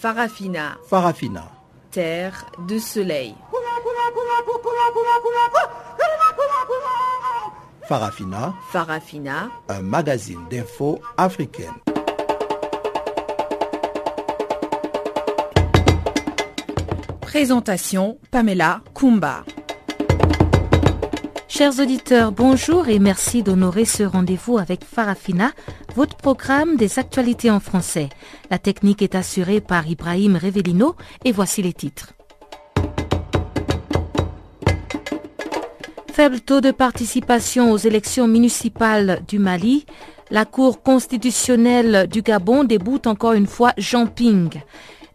Farafina. Farafina. Terre de soleil. Farafina. Farafina. Un magazine d'infos africaine. Présentation Pamela Kumba. Chers auditeurs, bonjour et merci d'honorer ce rendez-vous avec Farafina, votre programme des actualités en français. La technique est assurée par Ibrahim Revelino et voici les titres. Faible taux de participation aux élections municipales du Mali, la Cour constitutionnelle du Gabon déboute encore une fois Jean Ping.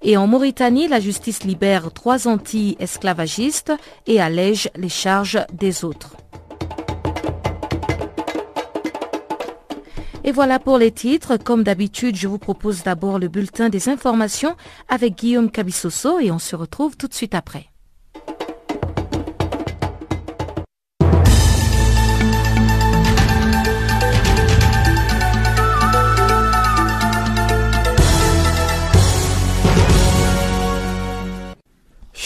Et en Mauritanie, la justice libère trois anti-esclavagistes et allège les charges des autres. Et voilà pour les titres. Comme d'habitude, je vous propose d'abord le bulletin des informations avec Guillaume Cabissoso et on se retrouve tout de suite après.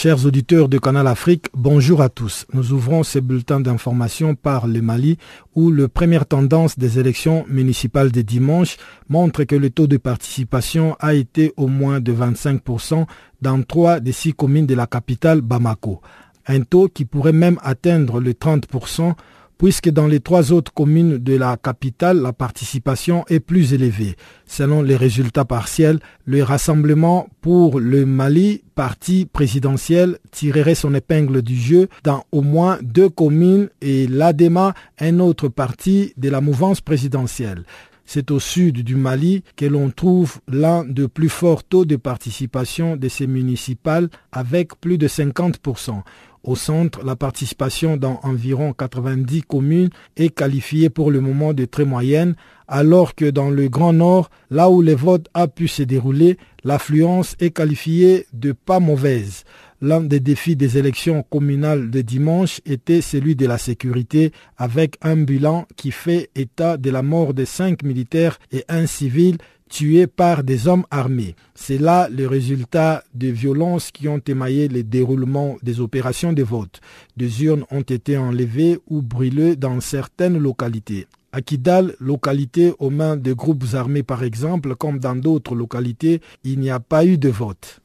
Chers auditeurs de Canal Afrique, bonjour à tous. Nous ouvrons ces bulletins d'information par le Mali où la première tendance des élections municipales de dimanche montre que le taux de participation a été au moins de 25% dans trois des six communes de la capitale Bamako. Un taux qui pourrait même atteindre le 30% puisque dans les trois autres communes de la capitale, la participation est plus élevée. Selon les résultats partiels, le Rassemblement pour le Mali, parti présidentiel, tirerait son épingle du jeu dans au moins deux communes et l'ADEMA, un autre parti de la mouvance présidentielle. C'est au sud du Mali que l'on trouve l'un des plus forts taux de participation de ces municipales avec plus de 50%. Au centre, la participation dans environ 90 communes est qualifiée pour le moment de très moyenne, alors que dans le Grand Nord, là où les votes a pu se dérouler, l'affluence est qualifiée de pas mauvaise. L'un des défis des élections communales de dimanche était celui de la sécurité avec un bilan qui fait état de la mort de cinq militaires et un civil tués par des hommes armés. C'est là le résultat des violences qui ont émaillé le déroulement des opérations de vote. Des urnes ont été enlevées ou brûlées dans certaines localités. À Kidal, localité aux mains de groupes armés par exemple, comme dans d'autres localités, il n'y a pas eu de vote.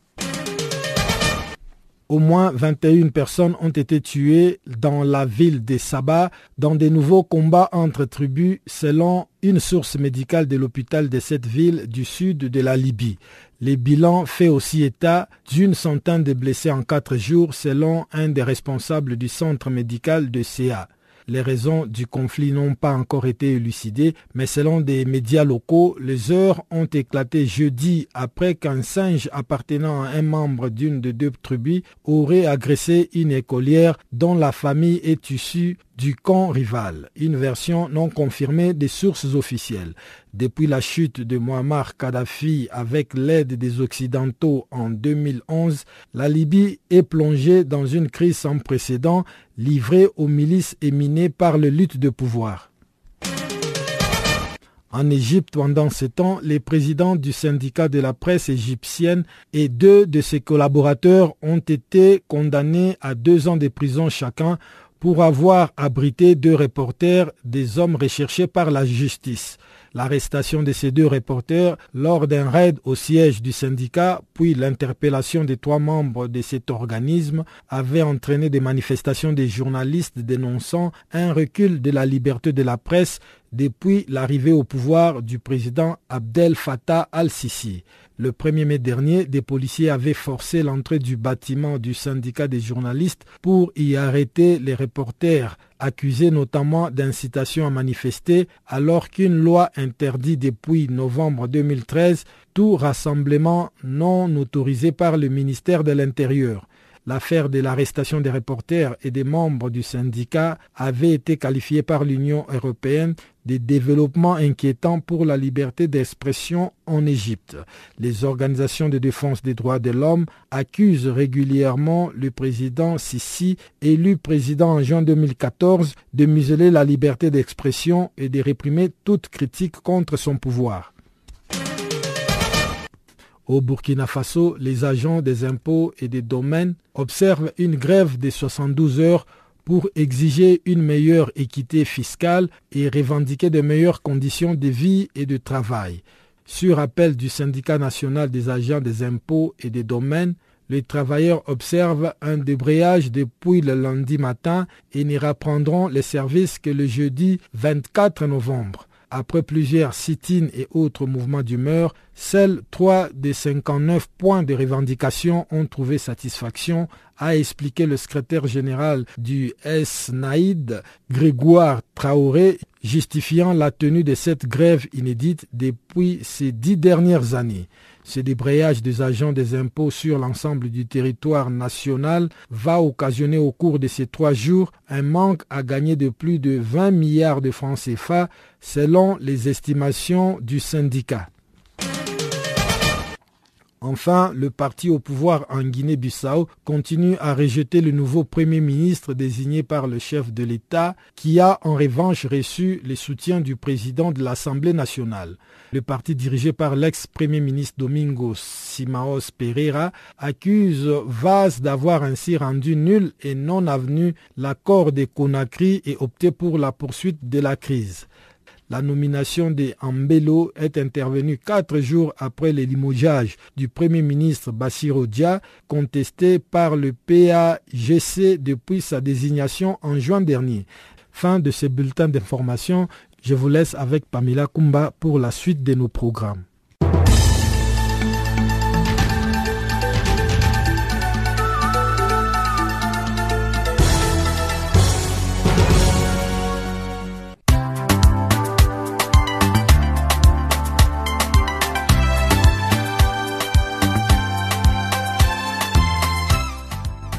Au moins 21 personnes ont été tuées dans la ville de Saba dans de nouveaux combats entre tribus selon une source médicale de l'hôpital de cette ville du sud de la Libye. Les bilans fait aussi état d'une centaine de blessés en quatre jours selon un des responsables du centre médical de CA. Les raisons du conflit n'ont pas encore été élucidées, mais selon des médias locaux, les heures ont éclaté jeudi après qu'un singe appartenant à un membre d'une des deux tribus aurait agressé une écolière dont la famille est issue du camp rival, une version non confirmée des sources officielles. Depuis la chute de Muammar Kadhafi avec l'aide des Occidentaux en 2011, la Libye est plongée dans une crise sans précédent livrée aux milices éminées par le lutte de pouvoir. En Égypte, pendant ce temps, les présidents du syndicat de la presse égyptienne et deux de ses collaborateurs ont été condamnés à deux ans de prison chacun pour avoir abrité deux reporters, des hommes recherchés par la justice. L'arrestation de ces deux reporters lors d'un raid au siège du syndicat, puis l'interpellation des trois membres de cet organisme avait entraîné des manifestations des journalistes dénonçant un recul de la liberté de la presse depuis l'arrivée au pouvoir du président Abdel Fattah al-Sisi. Le 1er mai dernier, des policiers avaient forcé l'entrée du bâtiment du syndicat des journalistes pour y arrêter les reporters, accusés notamment d'incitation à manifester, alors qu'une loi interdit depuis novembre 2013 tout rassemblement non autorisé par le ministère de l'Intérieur. L'affaire de l'arrestation des reporters et des membres du syndicat avait été qualifiée par l'Union européenne de développements inquiétants pour la liberté d'expression en Égypte. Les organisations de défense des droits de l'homme accusent régulièrement le président Sisi, élu président en juin 2014, de museler la liberté d'expression et de réprimer toute critique contre son pouvoir. Au Burkina Faso, les agents des impôts et des domaines observent une grève de 72 heures pour exiger une meilleure équité fiscale et revendiquer de meilleures conditions de vie et de travail. Sur appel du syndicat national des agents des impôts et des domaines, les travailleurs observent un débrayage depuis le lundi matin et n'y reprendront les services que le jeudi 24 novembre. Après plusieurs sit-ins et autres mouvements d'humeur, seuls trois des 59 points de revendication ont trouvé satisfaction, a expliqué le secrétaire général du SNAID, Grégoire Traoré, justifiant la tenue de cette grève inédite depuis ces dix dernières années. Ce débrayage des agents des impôts sur l'ensemble du territoire national va occasionner au cours de ces trois jours un manque à gagner de plus de 20 milliards de francs CFA selon les estimations du syndicat. Enfin, le parti au pouvoir en Guinée-Bissau continue à rejeter le nouveau Premier ministre désigné par le chef de l'État, qui a en revanche reçu le soutien du président de l'Assemblée nationale. Le parti dirigé par l'ex-premier ministre Domingos Simaos Pereira accuse Vaz d'avoir ainsi rendu nul et non avenu l'accord de Conakry et opté pour la poursuite de la crise. La nomination de Ambelo est intervenue quatre jours après le limogeage du Premier ministre Bassirou Dia, contesté par le PAGC depuis sa désignation en juin dernier. Fin de ce bulletin d'information. Je vous laisse avec Pamela Kumba pour la suite de nos programmes.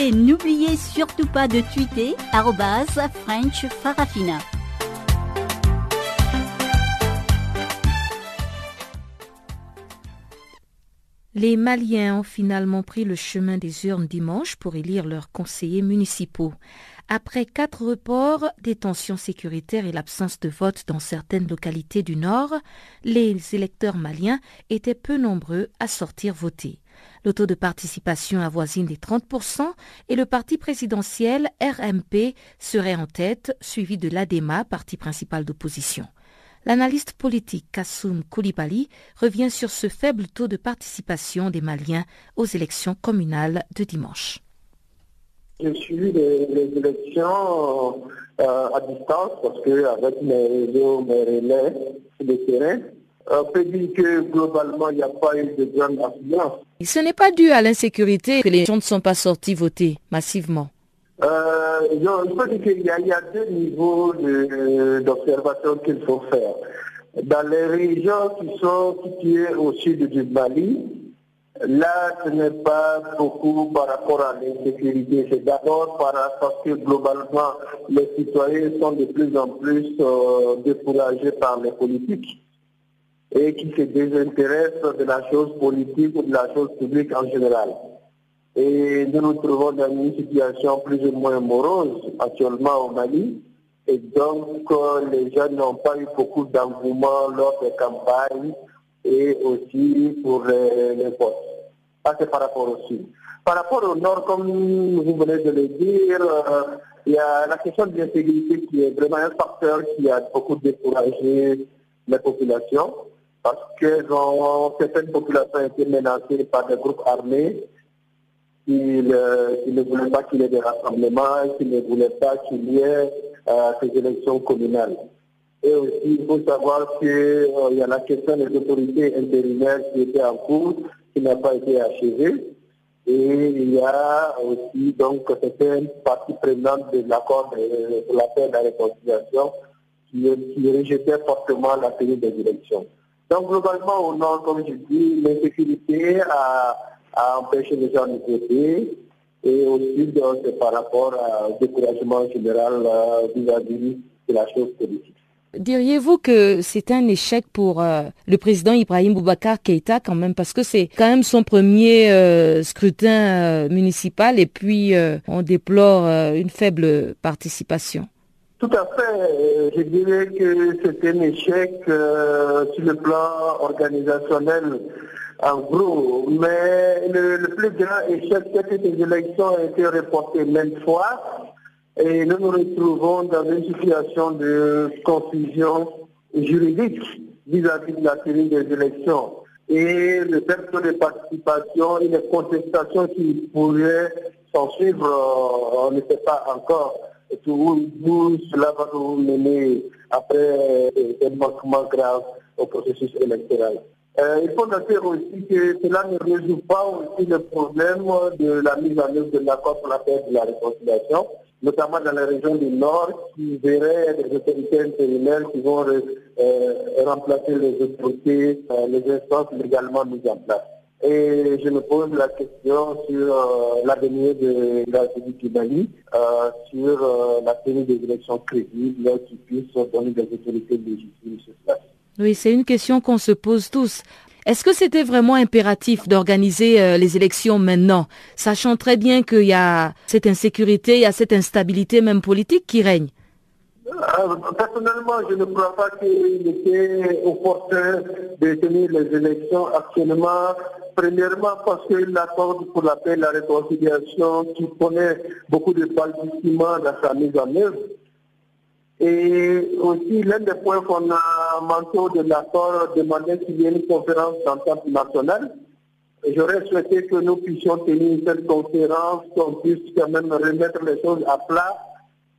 Et n'oubliez surtout pas de tweeter French Farafina. Les Maliens ont finalement pris le chemin des urnes dimanche pour élire leurs conseillers municipaux. Après quatre reports, des tensions sécuritaires et l'absence de vote dans certaines localités du Nord, les électeurs maliens étaient peu nombreux à sortir voter. Le taux de participation avoisine les 30% et le parti présidentiel RMP serait en tête, suivi de l'ADEMA, parti principal d'opposition. L'analyste politique Kassoum Koulibaly revient sur ce faible taux de participation des Maliens aux élections communales de dimanche. J'ai suivi les, élections euh, à distance parce qu'avec mes réseaux, mes relais sur le terrain, on peut dire que globalement, il n'y a pas eu de grande affluence. Ce n'est pas dû à l'insécurité que les gens ne sont pas sortis voter massivement. Euh, je peux dire qu'il y, a deux niveaux d'observation qu'il faut faire. Dans les régions qui sont situées au sud du Mali, là, ce n'est pas beaucoup par rapport à l'insécurité. C'est d'abord parce que globalement, les citoyens sont de plus en plus euh, découragés par les politiques et qui se désintéressent de la chose politique ou de la chose publique en général. Et nous nous trouvons dans une situation plus ou moins morose actuellement au Mali. Et donc, euh, les gens n'ont pas eu beaucoup d'engouement lors des campagnes et aussi pour les, votes. Ça, c'est par rapport au sud. Par rapport au nord, comme vous venez de le dire, euh, il y a la question de l'insécurité qui est vraiment un facteur qui a beaucoup découragé les populations parce que certaines populations été menacées par des groupes armés qui, ne voulaient pas qu'il y ait des rassemblements, qui ne voulaient pas qu'il y ait euh, ces élections communales. Et aussi, il faut savoir qu'il euh, y a la question des autorités intérimaires qui étaient en cours, qui n'a pas été achevée. Et il y a aussi donc certaines parties prenantes de l'accord pour la paix et la réconciliation qui, qui fortement la tenue des élections. Donc globalement au nord, comme je dis, l'insécurité a, empêché les gens de voter et aussi c'est par rapport au découragement général vis-à-vis de la chose politique. Diriez-vous que c'est un échec pour euh, le président Ibrahim Boubacar Keïta quand même? Parce que c'est quand même son premier euh, scrutin euh, municipal et puis on déplore une faible participation. Tout à fait. Je dirais que c'est un échec sur le plan organisationnel en gros. Mais le, plus grand échec, c'est que ces élections ont été reportées maintes fois et nous nous retrouvons dans une situation de confusion juridique vis-à-vis de la tenue des élections. Et le perte de participation et les contestations qui pourraient s'en suivre, euh, on ne sait pas encore où, cela va nous mener après des manquements graves au processus électoral. Euh, il faut noter aussi que cela ne résout pas aussi le problème de la mise en œuvre de l'accord pour la paix de la réconciliation notamment dans la région du Nord, qui verrait des autorités intérimaires qui vont euh, remplacer les autorités, euh, les instances légalement mises en place. Et je me pose la question sur euh, l'avenir de la République du Mali, sur la tenue des élections crédibles qui puissent donner des autorités légitimes sur place. Oui, c'est une question qu'on se pose tous. Est-ce que c'était vraiment impératif d'organiser euh, les élections maintenant, sachant très bien qu'il y a cette insécurité, il y a cette instabilité même politique qui règne? euh, Personnellement, je ne crois pas qu'il était opportun de tenir les élections actuellement. Premièrement, parce que l'accord pour la paix et la réconciliation, qui connaît beaucoup de balbutiements dans sa mise en œuvre, et aussi, l'un des points fondamentaux de l'accord demandait qu'il y ait une conférence d'entente nationale. J'aurais souhaité que nous puissions tenir cette conférence, qu'on puisse quand même remettre les choses à plat,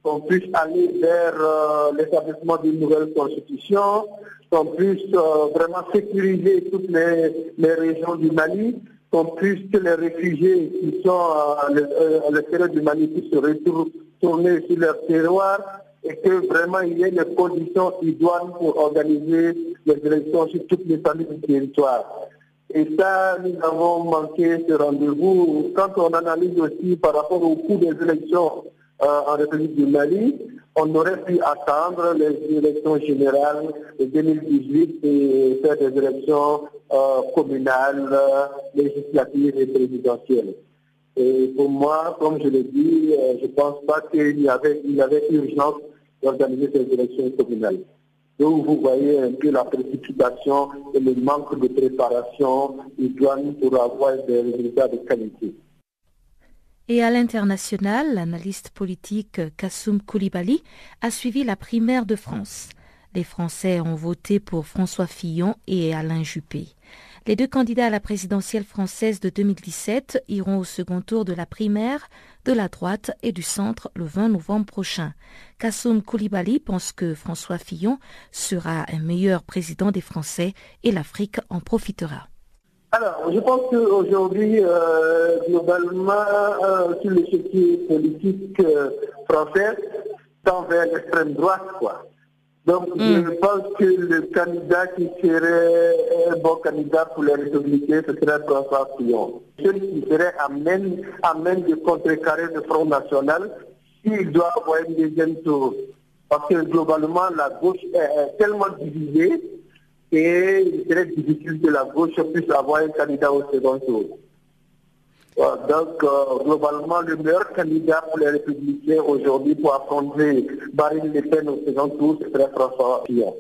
qu'on puisse aller vers euh, l'établissement d'une nouvelle constitution, qu'on puisse euh, vraiment sécuriser toutes les, régions du Mali, qu'on puisse que les réfugiés qui sont à l'extérieur du Mali puissent se retourner sur leur terroir, et que vraiment il y ait les conditions idoines pour organiser les élections sur toutes les familles du territoire. Et ça, nous avons manqué ce rendez-vous. Quand on analyse aussi par rapport au coût des élections euh, en République du Mali, on aurait pu attendre les élections générales de 2018 et faire des élections euh, communales, législatives et présidentielles. Et pour moi, comme je l'ai dit, euh, je ne pense pas qu'il y avait, il urgence d'organiser ces élections communales. Donc vous voyez un peu la précipitation et le manque de préparation idoine pour avoir des résultats de qualité. Et à l'international, l'analyste politique Kassoum Koulibaly a suivi la primaire de France. Les Français ont voté pour François Fillon et Alain Juppé. Les deux candidats à la présidentielle française de 2017 iront au second tour de la primaire de la droite et du centre le 20 novembre prochain. Kassoum Koulibaly pense que François Fillon sera un meilleur président des Français et l'Afrique en profitera. Alors, je pense qu'aujourd'hui, euh, globalement, euh, sur l'échiquier politique euh, français, tend vers l'extrême droite, quoi. Donc, je hmm. pense que le candidat qui serait un bon candidat pour les républicains, ce serait François Fillon. Celui qui serait à même, à même de contrecarrer le Front National s'il doit avoir une deuxième tour. Parce que globalement, la gauche est tellement divisée qu'il serait difficile que la gauche puisse avoir un candidat au second tour. Donc, euh, globalement, le meilleur candidat pour les Républicains aujourd'hui pour affronter Marine Le Pen au second tour, ce serait François Fillon.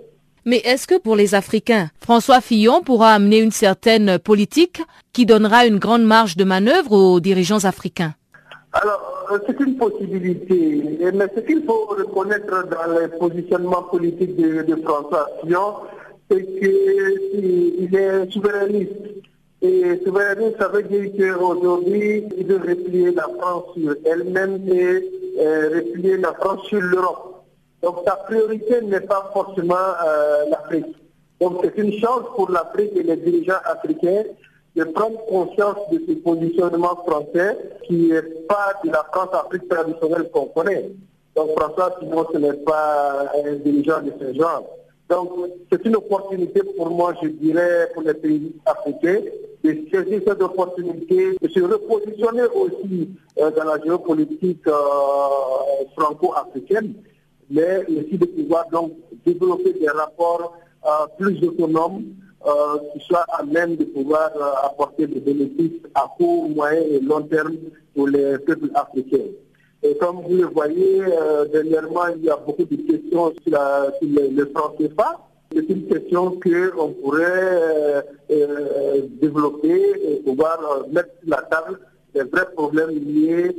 Mais est-ce que pour les Africains, François Fillon pourra amener une certaine politique qui donnera une grande marge de manœuvre aux dirigeants africains? Alors, euh, c'est une possibilité. Mais ce qu'il faut reconnaître dans le positionnement politique de, de François Fillon, c'est qu'il est souverainiste. Et souverainiste, ça veut dire qu'aujourd'hui, il veut replier la France sur elle-même et euh, replier la France sur l'Europe. Donc sa priorité n'est pas forcément euh, l'Afrique. Donc c'est une chance pour l'Afrique et les dirigeants africains de prendre conscience de ce positionnement français qui n'est pas de la France-Afrique traditionnelle qu'on connaît. Donc François Simon, ce n'est pas un dirigeant de ce genre. Donc, c'est une opportunité pour moi, je dirais, pour les pays africains, de saisir cette opportunité, de se repositionner aussi euh, dans la géopolitique euh, franco-africaine, mais aussi de pouvoir donc développer des rapports euh, plus autonomes qui soient à même de pouvoir apporter des bénéfices à court, moyen et long terme pour les peuples africains. Et comme vous le voyez, dernièrement, il y a beaucoup de questions sur, le, franc CFA. C'est une question qu'on pourrait euh, euh, développer et pouvoir euh, mettre sur la table des vrais problèmes liés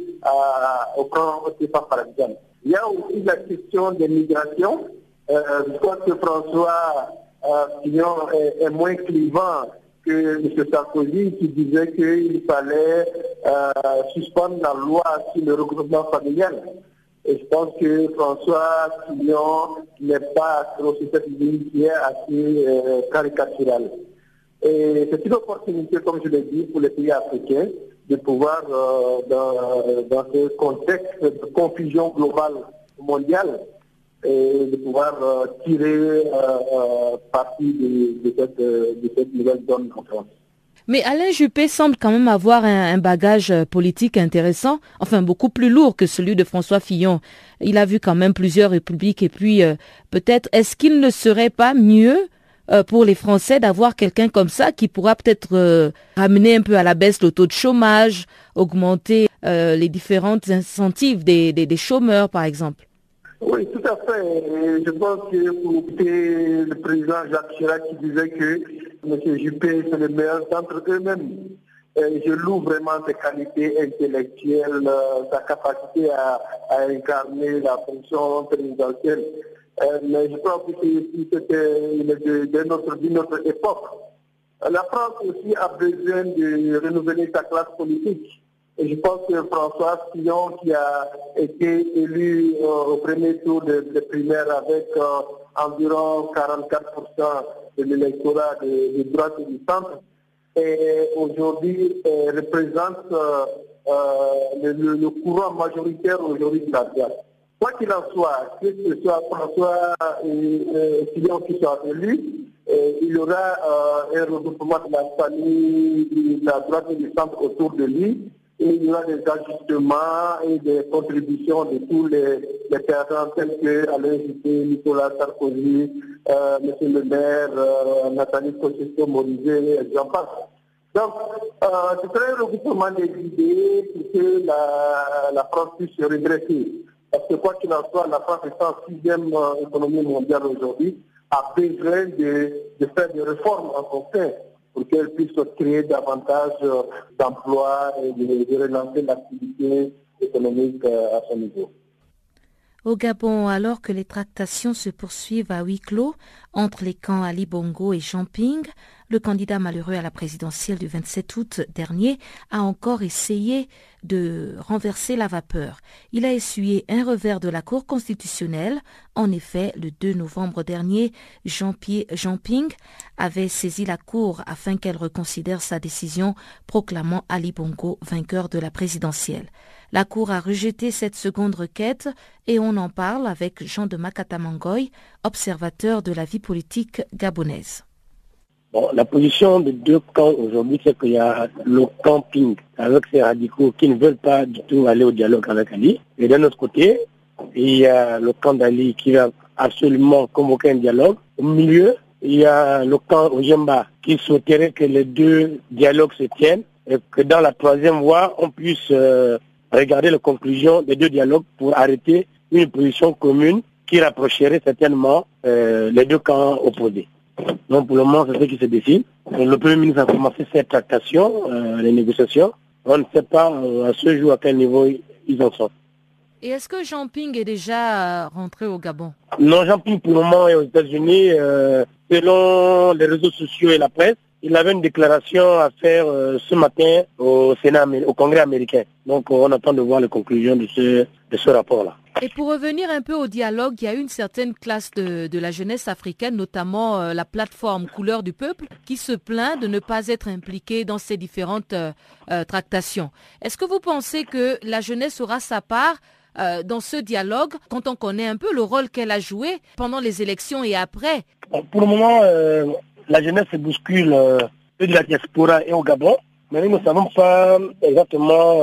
au camp CFA par exemple. Il y a aussi la question des migrations. je crois que François Fillon est, moins clivant M. Sarkozy qui disait qu'il fallait suspendre la loi sur le regroupement familial. Et je pense que François Fillon n'est pas sur cette ligne qui est assez euh, caricaturale. Et c'est une opportunité, comme je l'ai dit, pour les pays africains de pouvoir, euh, dans, ce contexte de confusion globale mondiale, et de pouvoir euh, tirer parti de, cette, de cette nouvelle zone en France. Mais Alain Juppé semble quand même avoir un, bagage euh, politique intéressant, enfin beaucoup plus lourd que celui de François Fillon. Il a vu quand même plusieurs républiques et puis euh, peut-être est-ce qu'il ne serait pas mieux euh, pour les Français d'avoir quelqu'un comme ça qui pourra peut-être ramener un peu à la baisse le taux de chômage, augmenter les différentes incentives des, des, chômeurs par exemple? Oui, tout à fait. je pense que pour le président Jacques Chirac qui disait que M. Juppé, c'est le meilleur d'entre eux-mêmes. je loue vraiment ses qualités intellectuelles, sa capacité à, incarner la fonction présidentielle. Euh, mais je pense que c'était de, notre, de notre époque. La France aussi a besoin de renouveler sa classe politique. Je pense que François Fillon, qui a été élu euh, au premier tour de, de primaire avec environ 44% de l'électorat de, droite et du centre, aujourd'hui représente euh, euh, le, courant majoritaire aujourd'hui de la droite. Quoi qu'il en soit, que ce soit François Fillon qui soit élu, il y aura un regroupement de la famille de la droite et du centre autour de lui et il y aura des ajustements et des contributions de tous les, les tels que Alain Juppé, Nicolas Sarkozy, euh, M. le maire, euh, Nathalie Kosciusko Morizet, et j'en passe. Donc, euh, ce serait un regroupement des idées pour que la, France puisse se redresser. Parce que quoi qu'il en soit, la France en sixième euh, économie mondiale aujourd'hui, a besoin de, faire des réformes en son pour qu'elle puisse créer davantage euh, d'emplois et de, relancer l'activité économique euh, à son niveau. Au Gabon, alors que les tractations se poursuivent à huis clos entre les camps Ali Bongo et Champing, le candidat malheureux à la présidentielle du 27 août dernier a encore essayé de renverser la vapeur. Il a essuyé un revers de la Cour constitutionnelle. En effet, le 2 novembre dernier, Jean, Ping avait saisi la Cour afin qu'elle reconsidère sa décision proclamant Ali Bongo vainqueur de la présidentielle. La Cour a rejeté cette seconde requête et on en parle avec Jean de Makatamangoy, observateur de la vie politique gabonaise. Bon, la position des deux camps aujourd'hui, c'est qu'il y a le camping avec ces radicaux qui ne veulent pas du tout aller au dialogue avec Ali. Et d'un autre côté, il y a le camp d'Ali qui va absolument convoquer un dialogue. Au milieu, il y a le camp Ojemba qui souhaiterait que les deux dialogues se tiennent et que dans la troisième voie, on puisse euh, regarder les conclusions des deux dialogues pour arrêter une position commune qui rapprocherait certainement euh, les deux camps opposés. Donc pour le moment, c'est ce qui se décide. Le Premier ministre a commencé cette tractation, euh, les négociations. On ne sait pas euh, à ce jour à quel niveau ils en sont. Et est-ce que Jean Ping est déjà rentré au Gabon? Non, Jean Ping pour le moment est aux États-Unis. selon les réseaux sociaux et la presse, il avait une déclaration à faire ce matin au Sénat, au Congrès américain. Donc on attend de voir les conclusions de ce, de ce rapport-là. Et pour revenir un peu au dialogue, il y a une certaine classe de, la jeunesse africaine, notamment euh, la plateforme Couleur du Peuple, qui se plaint de ne pas être impliquée dans ces différentes euh, euh, tractations. Est-ce que vous pensez que la jeunesse aura sa part euh, dans ce dialogue quand on connaît un peu le rôle qu'elle a joué pendant les élections et après? Pour le moment, euh, la jeunesse se bouscule euh, de la diaspora et au Gabon, mais nous ne savons pas exactement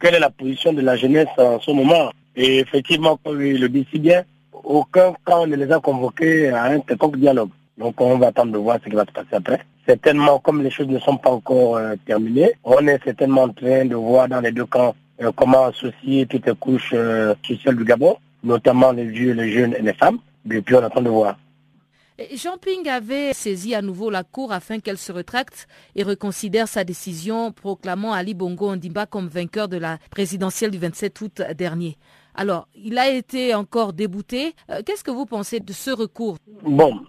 quelle est la position de la jeunesse en ce moment. Et effectivement, comme il le dit si bien, aucun camp ne les a convoqués à un quelconque dialogue. Donc on va attendre de voir ce qui va se passer après. Certainement, comme les choses ne sont pas encore euh, terminées, on est certainement en train de voir dans les deux camps euh, comment associer toutes les couches euh, sociales du Gabon, notamment les vieux, les jeunes et les femmes. Et on attend de voir. Jean Ping avait saisi à nouveau la Cour afin qu'elle se retracte et reconsidère sa décision proclamant Ali Bongo Ondimba comme vainqueur de la présidentielle du 27 août dernier. Alors, il a été encore débouté. Qu'est-ce que vous pensez de ce recours? Bon,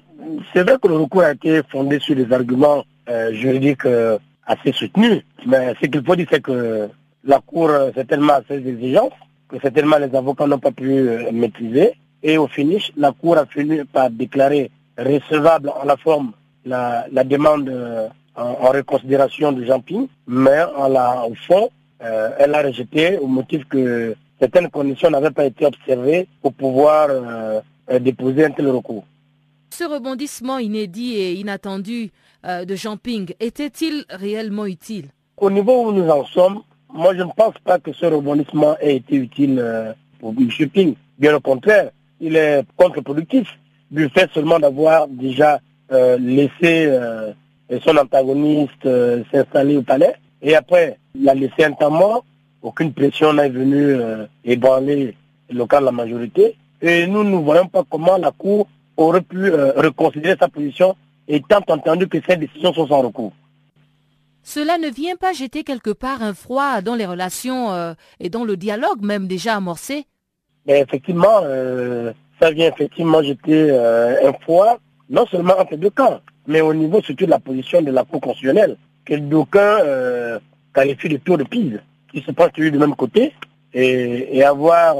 c'est vrai que le recours a été fondé sur des arguments euh, juridiques euh, assez soutenus, mais ce qu'il faut dire, c'est que la Cour euh, c'est tellement assez exigeante que certainement les avocats n'ont pas pu maîtriser. Et au finish, la Cour a fini par déclarer recevable en la forme la, demande en, reconsidération de Jean Ping, mais en la, au fond, elle a rejeté au motif que certaines conditions n'avaient pas été observées pour pouvoir déposer un tel recours. Ce rebondissement inédit et inattendu euh, de Jean Ping était-il réellement utile? Au niveau où nous en sommes, moi je ne pense pas que ce rebondissement ait été utile euh, pour M. Ping. Bien au contraire, il est contre-productif du fait seulement d'avoir déjà euh, laissé son antagoniste s'installer au palais. Et après, il a laissé un temps mort. Aucune pression n'est venue ébranler le cas de la majorité. Et nous ne voyons pas comment la Cour aurait pu euh, reconsidérer sa position étant entendu que ces décisions sont sans recours. Cela ne vient pas jeter quelque part un froid dans les relations euh, et dans le dialogue même déjà amorcé Mais Effectivement, euh, ça vient effectivement jeter un froid, non seulement entre deux camps, mais au niveau surtout de la position de la Cour constitutionnelle, que d'aucuns qualifient de tour de pise, qui se passe du même côté, et, avoir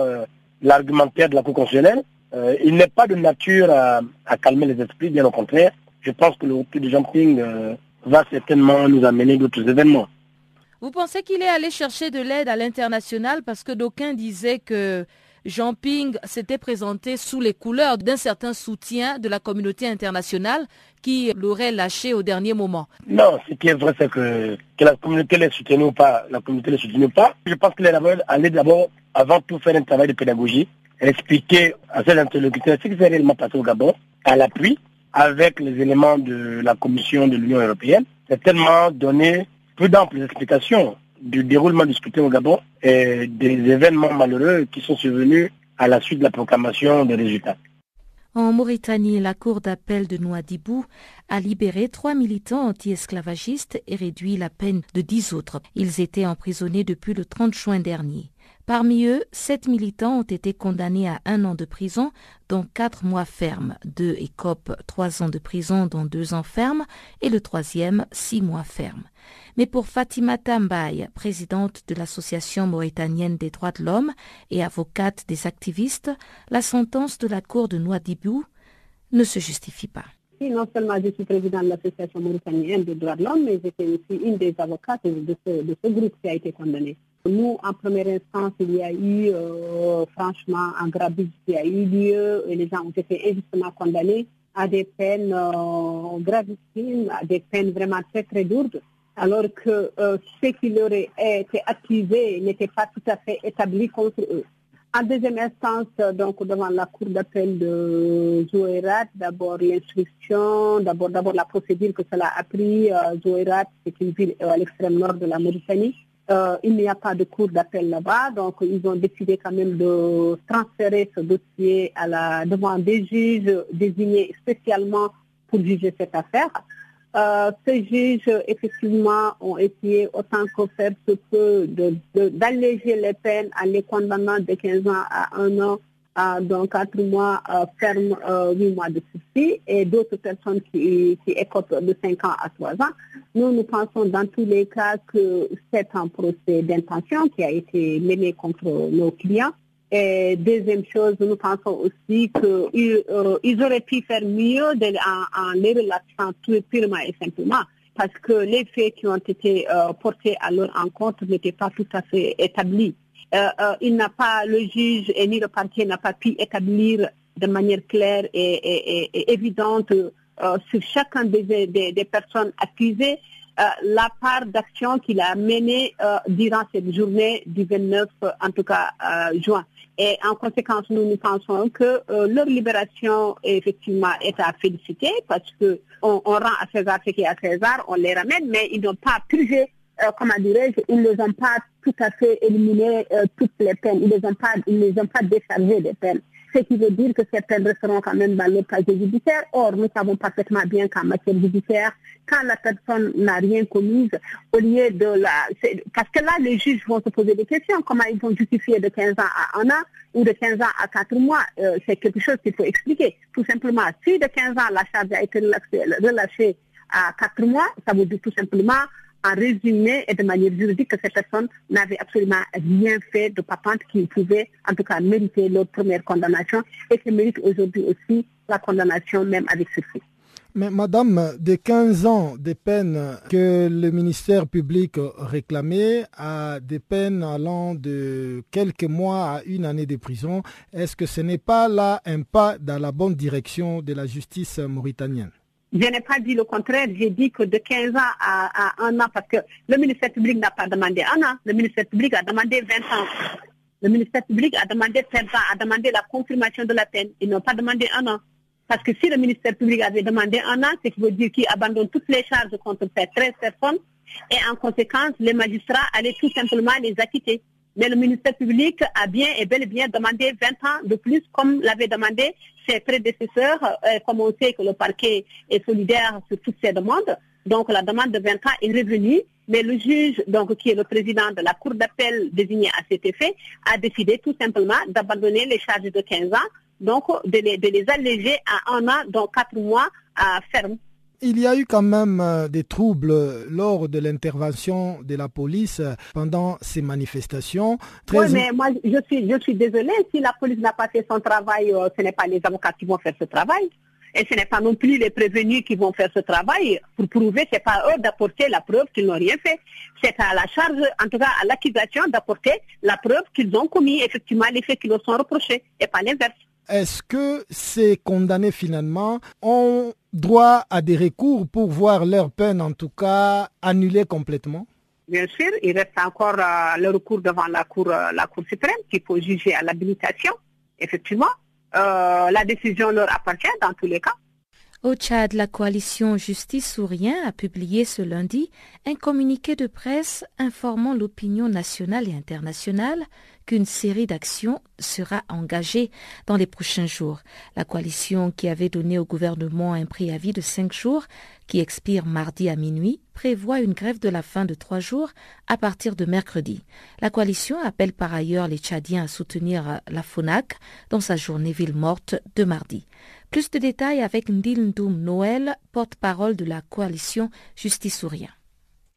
l'argumentaire de la Cour constitutionnelle euh, il n'est pas de nature à, calmer les esprits, bien au contraire. Je pense que le retour de jumping euh, va certainement nous amener d'autres événements. Vous pensez qu'il est allé chercher de l'aide à l'international parce que d'aucuns disaient que Jean Ping s'était présenté sous les couleurs d'un certain soutien de la communauté internationale qui l'aurait lâché au dernier moment. Non, ce qui est vrai, c'est que, la communauté ne soutienne ou pas, la communauté ne soutienne pas. Je pense est allé d'abord, avant tout, faire un travail de pédagogie expliquer à ces interlocuteurs ce qui s'est réellement passé au Gabon, à l'appui, avec les éléments de la Commission de l'Union européenne, tellement donner plus d'amples explications du déroulement du scrutin au Gabon et des événements malheureux qui sont survenus à la suite de la proclamation des résultats. En Mauritanie, la Cour d'appel de Nouadhibou a libéré trois militants anti-esclavagistes et réduit la peine de dix autres. Ils étaient emprisonnés depuis le 30 juin dernier. Parmi eux, sept militants ont été condamnés à un an de prison, dont quatre mois fermes. Deux écopent trois ans de prison, dont deux ans fermes, et le troisième, six mois fermes. Mais pour Fatima Tambaye, présidente de l'Association mauritanienne des droits de l'homme et avocate des activistes, la sentence de la Cour de Nouadhibou ne se justifie pas. Non seulement je suis présidente de l'Association mauritanienne des droits de l'homme, mais j'étais aussi une des avocates de ce groupe qui a été condamné. Nous, en première instance, il y a eu euh, franchement un grabuge qui a eu lieu et les gens ont été injustement condamnés à des peines euh, gravissimes, à des peines vraiment très très lourdes, alors que euh, ce qui leur été accusé n'était pas tout à fait établi contre eux. En deuxième instance, donc devant la cour d'appel de Zoérat, d'abord l'instruction, d'abord d'abord la procédure que cela a pris. Zoérat, c'est une ville à l'extrême nord de la Mauritanie. Euh, il n'y a pas de cours d'appel là-bas, donc ils ont décidé quand même de transférer ce dossier à la, devant des juges désignés spécialement pour juger cette affaire. Euh, ces juges, effectivement, ont essayé autant que faire se peut d'alléger les peines en les condamnant de 15 ans à 1 an donc 4 mois euh, ferme, 8 euh, mois de sursis et d'autres personnes qui, qui écopent de 5 ans à 3 ans. Nous, nous pensons dans tous les cas que c'est un procès d'intention qui a été mené contre nos clients. Et deuxième chose, nous pensons aussi qu'ils euh, auraient pu faire mieux en, en, les relatant purement et simplement parce que les faits qui ont été portés à leur encontre n'étaient pas tout à fait établis. Il n'a pas, le juge et ni le parquet n'a pas pu établir de manière claire et, évidente sur chacun des, personnes accusées euh, la part d'action qu'il a menée euh, durant cette journée du 29, en tout cas euh, juin. Et en conséquence, nous nous pensons que leur libération effectivement est à féliciter parce que on, rend à César ce qui est à César, on les ramène, mais ils n'ont pas purgé, comment dirais-je, ils ne les ont pas tout à fait éliminé toutes les peines, ils ne les ont pas, pas déchargés des peines ce qui veut dire que certaines resteront quand même dans le casier judiciaire. Or, nous savons parfaitement bien qu'en matière judiciaire, quand la personne n'a rien commis, au lieu de la... Parce que là, les juges vont se poser des questions. Comment ils vont justifier de 15 ans à 1 an ou de 15 ans à 4 mois? Euh, C'est quelque chose qu'il faut expliquer. Tout simplement, si de 15 ans, la charge a été relâchée à 4 mois, ça veut dire tout simplement en résumé et de manière juridique que ces personnes n'avaient absolument rien fait de patente qui pouvait en tout cas mériter leur première condamnation et qui méritent aujourd'hui aussi la condamnation même avec ceci. Mais madame, de 15 ans de peines que le ministère public réclamait à des peines allant de quelques mois à une année de prison, est-ce que ce n'est pas là un pas dans la bonne direction de la justice mauritanienne? Je n'ai pas dit le contraire, j'ai dit que de 15 ans à, à, un an, parce que le ministère public n'a pas demandé un an, le ministère public a demandé 20 ans. Le ministère public a demandé 30 ans, a demandé la confirmation de la peine. Ils n'ont pas demandé un an. Parce que si le ministère public avait demandé un an, c'est qui veut dire qu'il abandonne toutes les charges contre ces 13 personnes et en conséquence, les magistrats allaient tout simplement les acquitter. Mais le ministère public a bien et bel et bien demandé 20 ans de plus, comme l'avaient demandé ses prédécesseurs, euh, comme on sait que le parquet est solidaire sur toutes ces demandes. Donc la demande de 20 ans est revenue, mais le juge, donc qui est le président de la cour d'appel désigné à cet effet, a décidé tout simplement d'abandonner les charges de 15 ans, donc de les, de les alléger à un an, donc 4 mois à ferme. Il y a eu quand même euh, des troubles lors de l'intervention de la police euh, pendant ces manifestations. Oui, mais moi, je suis, je suis désolée. Si la police n'a pas fait son travail, euh, ce n'est pas les avocats qui vont faire ce travail. Et ce n'est pas non plus les prévenus qui vont faire ce travail pour prouver, c'est pas eux d'apporter la preuve qu'ils n'ont rien fait. C'est à la charge, en tout cas à l'accusation d'apporter la preuve qu'ils ont commis effectivement les faits qui leur sont reprochés et pas l'inverse. Est-ce que ces condamnés finalement ont droit à des recours pour voir leur peine en tout cas annulée complètement? Bien sûr, il reste encore euh, le recours devant la Cour, euh, la cour suprême qu'il faut juger à l'habilitation. Effectivement, euh, la décision leur appartient dans tous les cas. Au Tchad, la coalition Justice Sourien a publié ce lundi un communiqué de presse informant l'opinion nationale et internationale qu'une série d'actions sera engagée dans les prochains jours. La coalition qui avait donné au gouvernement un préavis de cinq jours, qui expire mardi à minuit, prévoit une grève de la faim de trois jours à partir de mercredi. La coalition appelle par ailleurs les Tchadiens à soutenir la FONAC dans sa journée ville morte de mardi. Plus de détails avec Ndil Noël, porte-parole de la coalition Justice Sourien.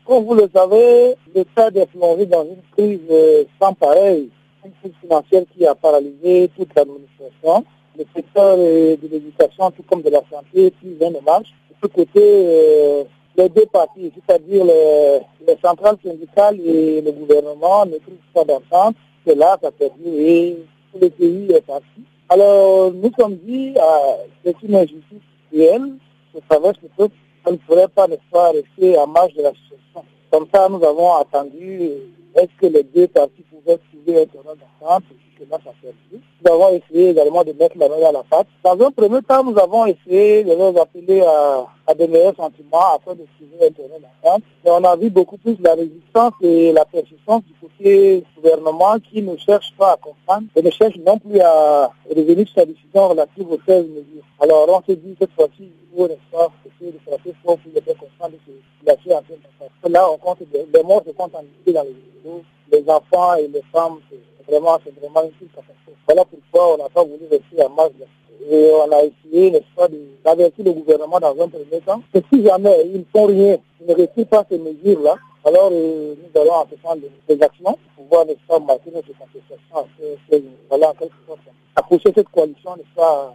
Comme vous le savez, l'État est plongé dans une crise euh, sans pareil, une crise financière qui a paralysé toute l'administration. Le secteur euh, de l'éducation, tout comme de la santé, plus en marche. De ce côté, euh, les deux parties, c'est-à-dire les, les, centrales syndicales et le gouvernement, ne trouvent pas d'entente. C'est là, ça perdu et tout le pays est parti. Alors, nous sommes dit, ah, c'est une injustice réelle, ce travail ce peuple, on ne pourrait pas, ne pas, rester à marge de la situation. Comme ça, nous avons attendu, est-ce que les deux parties pouvaient trouver un terrain d'entente Nous avons essayé également de mettre la main à la pâte. Dans un premier temps, nous avons essayé de les appeler à, à de meilleurs sentiments afin de trouver un terrain d'entente. Mais on a vu beaucoup plus la résistance et la persistance du côté gouvernement qui ne cherche pas à comprendre et ne cherche non plus à revenir sur sa décision relative aux 16 mesures. Alors on s'est dit cette fois-ci, il faut essayer de frapper fort pour les faire comprendre que la situation en train de Là, on compte, les morts se comptent en dans les les enfants et les femmes, vraiment, c'est vraiment une catastrophe. Voilà pourquoi on n'a pas voulu rester à marge et on a essayé, n'est-ce pas, d'avertir le gouvernement dans un premier temps que si jamais ils ne font rien, ils ne retirent pas ces mesures-là, alors euh, nous allons entreprendre des actions pour pouvoir, n'est-ce pas, marquer notre contestation, voilà, en quelque sorte, approcher cette coalition, n'est-ce pas,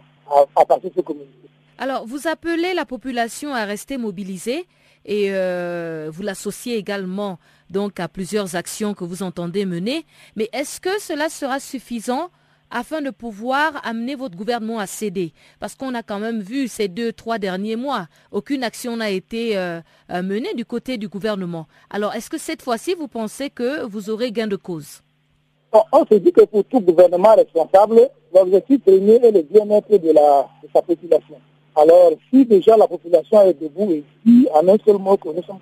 à, partir de ce communiqué. Alors, vous appelez la population à rester mobilisée et euh, vous l'associez également donc à plusieurs actions que vous entendez mener. Mais est-ce que cela sera suffisant afin de pouvoir amener votre gouvernement à céder? Parce qu'on a quand même vu ces deux, trois derniers mois, aucune action n'a été euh, euh, menée du côté du gouvernement. Alors, est-ce que cette fois-ci, vous pensez que vous aurez gain de cause? On se dit que pour tout gouvernement responsable, l'objectif premier est le bien-être de, de sa population. Alors, si déjà la population est debout et en un seul mot que nous sommes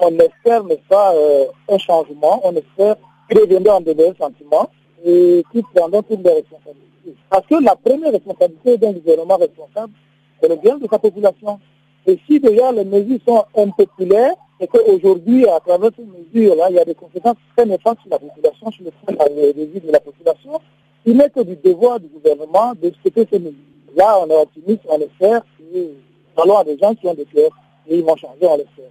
on espère, n'est pas, euh, un changement, on espère qu'ils reviendront de meilleurs sentiments et qui prendront toutes les responsabilités. Parce que la première responsabilité d'un gouvernement responsable, c'est le bien de sa population. Et si déjà les mesures sont impopulaires, et qu'aujourd'hui, à travers ces mesures-là, il y a des conséquences très néfastes sur la population, sur le plan de la population, il n'est que du devoir du gouvernement de respecter ces mesures. Là, on est optimiste, on espère, et parlons à des gens qui ont des cœurs, et ils vont changer, on l'espère.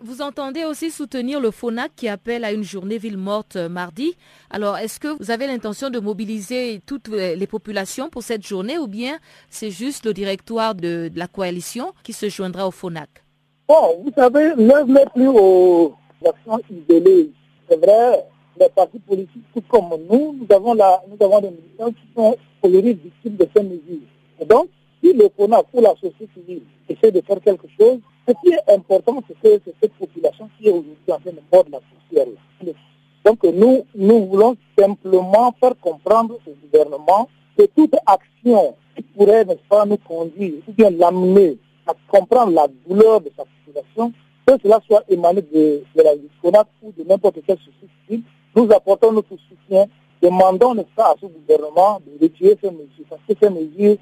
Vous entendez aussi soutenir le FONAC qui appelle à une journée ville morte euh, mardi. Alors, est-ce que vous avez l'intention de mobiliser toutes les populations pour cette journée ou bien c'est juste le directoire de, la coalition qui se joindra au FONAC? Bon, vous savez, l'œuvre n'est plus aux actions isolées. C'est vrai, les partis politiques, tout comme nous, nous avons, la, nous avons des militants qui sont aujourd'hui victimes de ces mesures. Et donc, si le FONAC ou la société civile essaie de faire quelque chose, ce qui est important, c'est que cette population qui est aujourd'hui en train de mordre la poussière. Donc nous, nous voulons simplement faire comprendre au gouvernement que toute action qui pourrait, n'est-ce pas, nous conduire, ou bien l'amener à comprendre la douleur de sa population, que cela soit émané de, la disconnade ou de n'importe quel souci nous apportons notre soutien, demandons, n'est-ce pas, à ce gouvernement de retirer ces mesures, parce que ces mesures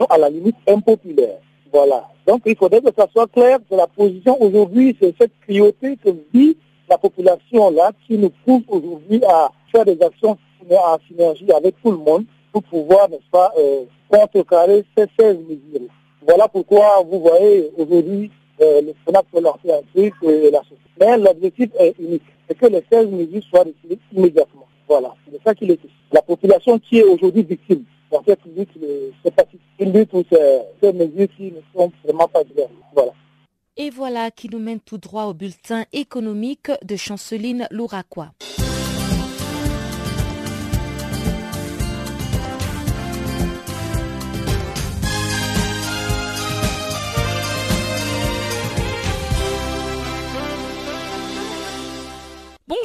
sont à la limite impopulaires. Voilà. Donc il faudrait que ça soit clair que la position aujourd'hui, c'est cette priorité que vit la population là qui nous pousse aujourd'hui à faire des actions en synergie avec tout le monde pour pouvoir, n'est-ce pas, euh, contrecarrer ces 16 mesures. Voilà pourquoi vous voyez aujourd'hui euh, le Sénat peut lancer un truc et la société. Mais l'objectif est unique, c'est que les 16 mesures soient retirées immédiatement. Voilà, c'est ça qu'il est La population qui est aujourd'hui victime dans cette lutte, c'est pas une lutte où ces mesures qui ne sont vraiment pas diverses. Voilà. Et voilà qui nous mène tout droit au bulletin économique de Chanceline Louraquois.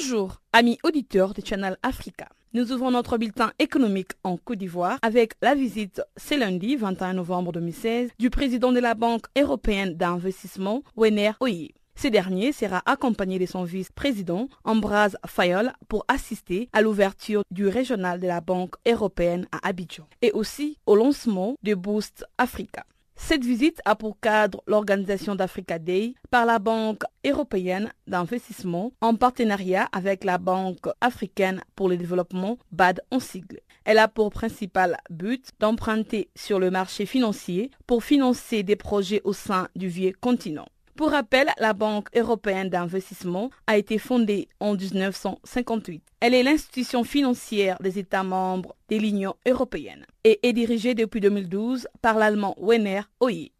Bonjour, amis auditeurs de Channel Africa. Nous ouvrons notre bulletin économique en Côte d'Ivoire avec la visite ce lundi 21 novembre 2016 du président de la Banque européenne d'investissement, Wenner Oye. Ce dernier sera accompagné de son vice-président, Ambraz Fayol, pour assister à l'ouverture du régional de la Banque européenne à Abidjan et aussi au lancement de Boost Africa. Cette visite a pour cadre l'organisation d'Africa Day par la Banque européenne d'investissement en partenariat avec la Banque africaine pour le développement BAD en sigle. Elle a pour principal but d'emprunter sur le marché financier pour financer des projets au sein du vieux continent. Pour rappel, la Banque européenne d'investissement a été fondée en 1958. Elle est l'institution financière des États membres de l'Union européenne et est dirigée depuis 2012 par l'allemand Werner Hoyer.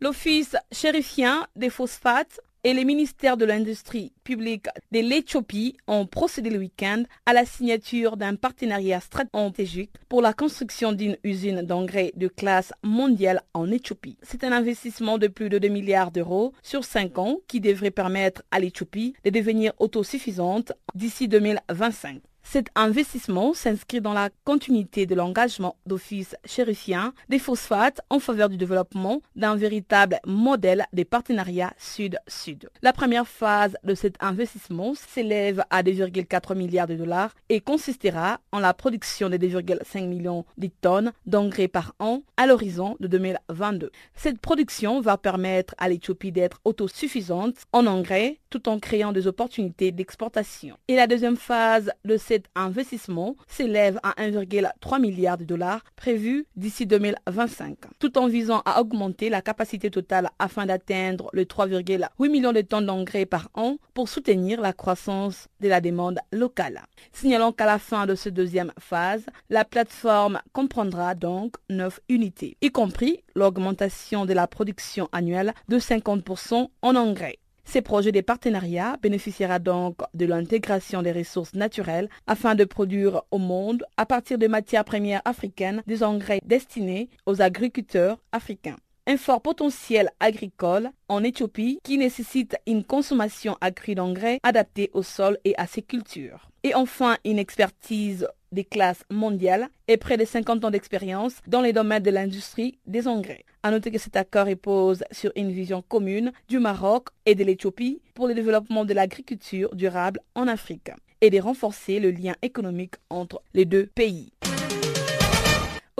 L'Office chérifien des phosphates et les ministères de l'industrie publique de l'Éthiopie ont procédé le week-end à la signature d'un partenariat stratégique pour la construction d'une usine d'engrais de classe mondiale en Éthiopie. C'est un investissement de plus de 2 milliards d'euros sur 5 ans qui devrait permettre à l'Éthiopie de devenir autosuffisante d'ici 2025. Cet investissement s'inscrit dans la continuité de l'engagement d'office chérifien des phosphates en faveur du développement d'un véritable modèle de partenariat sud-sud. La première phase de cet investissement s'élève à 2,4 milliards de dollars et consistera en la production de 2,5 millions de tonnes d'engrais par an à l'horizon de 2022. Cette production va permettre à l'Éthiopie d'être autosuffisante en engrais tout en créant des opportunités d'exportation. Et la deuxième phase de cette investissement s'élève à 1,3 milliard de dollars prévus d'ici 2025, tout en visant à augmenter la capacité totale afin d'atteindre les 3,8 millions de tonnes d'engrais par an pour soutenir la croissance de la demande locale. Signalons qu'à la fin de cette deuxième phase, la plateforme comprendra donc 9 unités, y compris l'augmentation de la production annuelle de 50% en engrais. Ces projets de partenariat bénéficiera donc de l'intégration des ressources naturelles afin de produire au monde, à partir de matières premières africaines, des engrais destinés aux agriculteurs africains un fort potentiel agricole en Éthiopie qui nécessite une consommation accrue d'engrais adaptés au sol et à ses cultures. Et enfin, une expertise des classes mondiales et près de 50 ans d'expérience dans les domaines de l'industrie des engrais. À noter que cet accord repose sur une vision commune du Maroc et de l'Éthiopie pour le développement de l'agriculture durable en Afrique et de renforcer le lien économique entre les deux pays.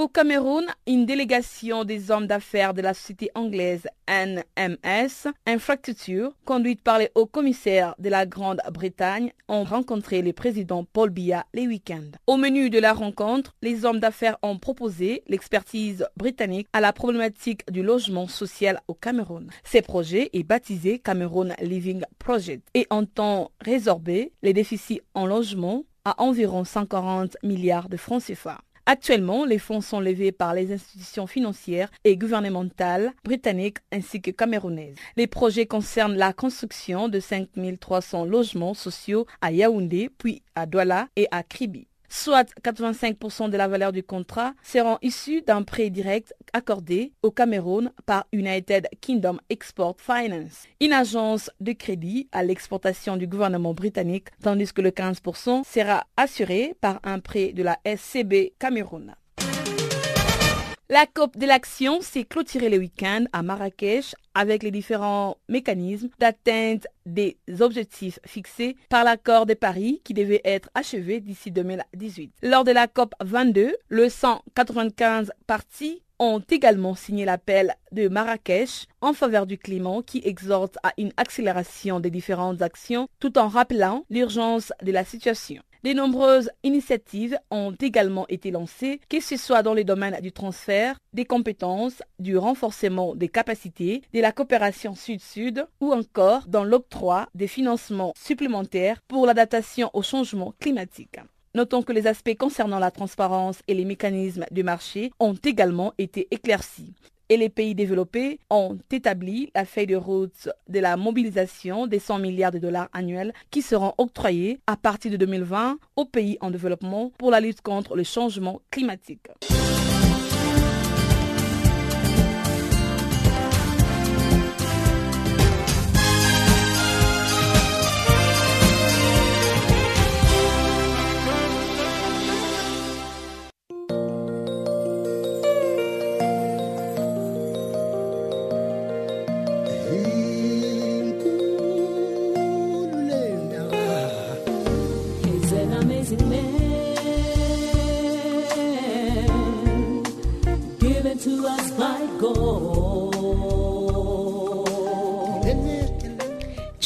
Au Cameroun, une délégation des hommes d'affaires de la société anglaise NMS Infrastructure, conduite par les hauts commissaires de la Grande-Bretagne, ont rencontré le président Paul Biya les week-ends. Au menu de la rencontre, les hommes d'affaires ont proposé l'expertise britannique à la problématique du logement social au Cameroun. Ce projet est baptisé Cameroun Living Project et entend résorber les déficits en logement à environ 140 milliards de francs CFA. Actuellement, les fonds sont levés par les institutions financières et gouvernementales britanniques ainsi que camerounaises. Les projets concernent la construction de 5300 logements sociaux à Yaoundé, puis à Douala et à Kribi soit 85% de la valeur du contrat, seront issus d'un prêt direct accordé au Cameroun par United Kingdom Export Finance, une agence de crédit à l'exportation du gouvernement britannique, tandis que le 15% sera assuré par un prêt de la SCB Cameroun. La COP de l'action s'est clôturée le week-end à Marrakech avec les différents mécanismes d'atteinte des objectifs fixés par l'accord de Paris qui devait être achevé d'ici 2018. Lors de la COP 22, le 195 partis ont également signé l'appel de Marrakech en faveur du climat qui exhorte à une accélération des différentes actions tout en rappelant l'urgence de la situation. De nombreuses initiatives ont également été lancées, que ce soit dans les domaines du transfert des compétences, du renforcement des capacités, de la coopération sud-sud ou encore dans l'octroi des financements supplémentaires pour l'adaptation au changement climatique. Notons que les aspects concernant la transparence et les mécanismes du marché ont également été éclaircis et les pays développés ont établi la feuille de route de la mobilisation des 100 milliards de dollars annuels qui seront octroyés à partir de 2020 aux pays en développement pour la lutte contre le changement climatique.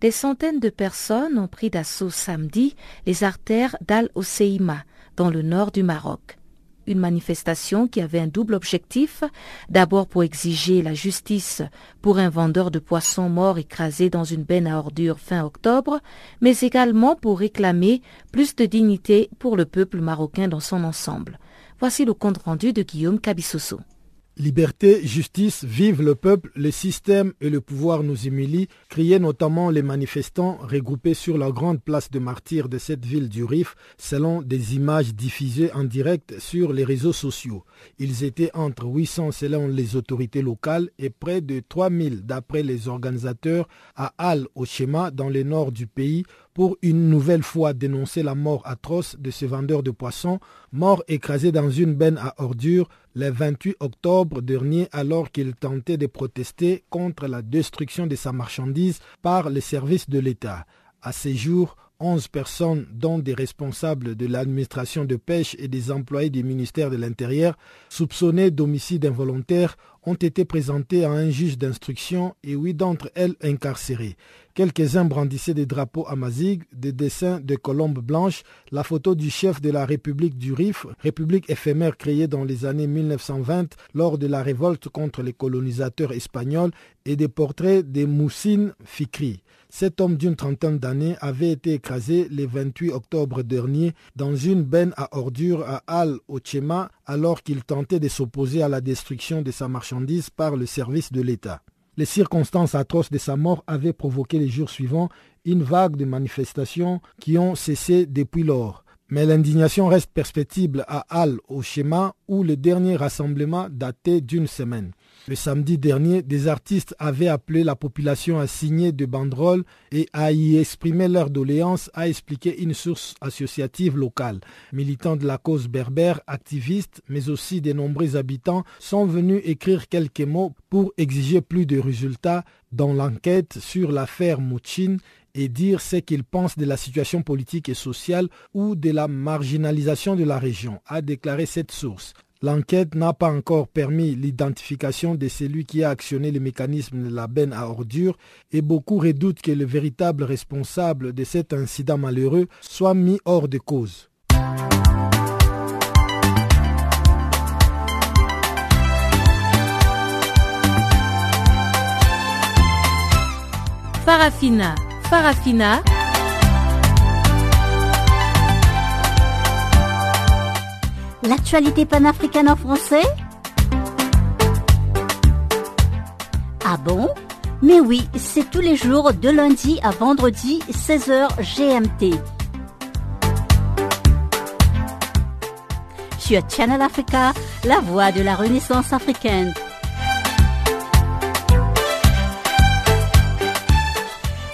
Des centaines de personnes ont pris d'assaut samedi les artères d'Al-Oseima, dans le nord du Maroc. Une manifestation qui avait un double objectif, d'abord pour exiger la justice pour un vendeur de poissons mort écrasé dans une benne à ordures fin octobre, mais également pour réclamer plus de dignité pour le peuple marocain dans son ensemble. Voici le compte rendu de Guillaume Cabissoso. Liberté, justice, vive le peuple, le système et le pouvoir nous humilient, criaient notamment les manifestants regroupés sur la grande place de martyrs de cette ville du Rif, selon des images diffusées en direct sur les réseaux sociaux. Ils étaient entre 800 selon les autorités locales et près de 3000 d'après les organisateurs à Al-Oshema dans le nord du pays pour une nouvelle fois dénoncer la mort atroce de ce vendeur de poissons, mort écrasé dans une benne à ordures le 28 octobre dernier alors qu'il tentait de protester contre la destruction de sa marchandise par les services de l'État. À ces jours, 11 personnes, dont des responsables de l'administration de pêche et des employés du ministère de l'Intérieur, soupçonnés d'homicide involontaire, ont été présentées à un juge d'instruction et huit d'entre elles incarcérées. Quelques-uns brandissaient des drapeaux amazigh, des dessins de colombes blanches, la photo du chef de la République du Rif, république éphémère créée dans les années 1920 lors de la révolte contre les colonisateurs espagnols et des portraits de Moussine Fikri. Cet homme d'une trentaine d'années avait été écrasé le 28 octobre dernier dans une benne à ordures à Al-Ochema alors qu'il tentait de s'opposer à la destruction de sa marchandise par le service de l'État. Les circonstances atroces de sa mort avaient provoqué les jours suivants une vague de manifestations qui ont cessé depuis lors. Mais l'indignation reste perceptible à Al-Ochema où le dernier rassemblement datait d'une semaine. Le samedi dernier, des artistes avaient appelé la population à signer des banderoles et à y exprimer leur doléance, a expliqué une source associative locale. Militants de la cause berbère, activistes, mais aussi de nombreux habitants sont venus écrire quelques mots pour exiger plus de résultats dans l'enquête sur l'affaire Mouchine et dire ce qu'ils pensent de la situation politique et sociale ou de la marginalisation de la région, a déclaré cette source. L'enquête n'a pas encore permis l'identification de celui qui a actionné le mécanisme de la benne à ordures et beaucoup redoutent que le véritable responsable de cet incident malheureux soit mis hors de cause. Farafina, Farafina. L'actualité panafricaine en français Ah bon? Mais oui, c'est tous les jours de lundi à vendredi 16h GMT. Sur Channel Africa, la voix de la Renaissance africaine.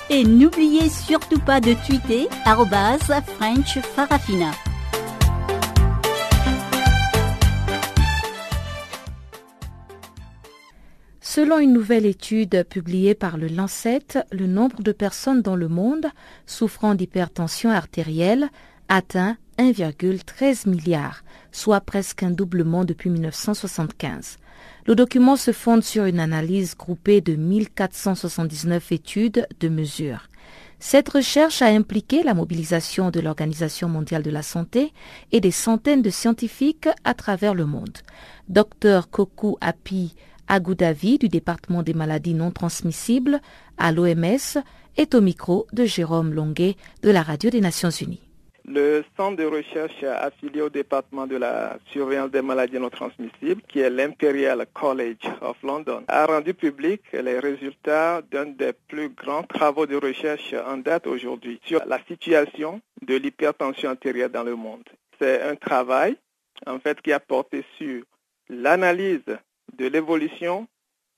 Et n'oubliez surtout pas de tweeter French Farafina. Selon une nouvelle étude publiée par le Lancet, le nombre de personnes dans le monde souffrant d'hypertension artérielle atteint 1,13 milliard, soit presque un doublement depuis 1975. Le document se fonde sur une analyse groupée de 1479 études de mesures. Cette recherche a impliqué la mobilisation de l'Organisation mondiale de la santé et des centaines de scientifiques à travers le monde. Dr Koku Api Agoudavi du département des maladies non transmissibles à l'OMS est au micro de Jérôme Longuet de la Radio des Nations Unies. Le centre de recherche affilié au département de la surveillance des maladies non transmissibles, qui est l'Imperial College of London, a rendu public les résultats d'un des plus grands travaux de recherche en date aujourd'hui sur la situation de l'hypertension artérielle dans le monde. C'est un travail, en fait, qui a porté sur l'analyse de l'évolution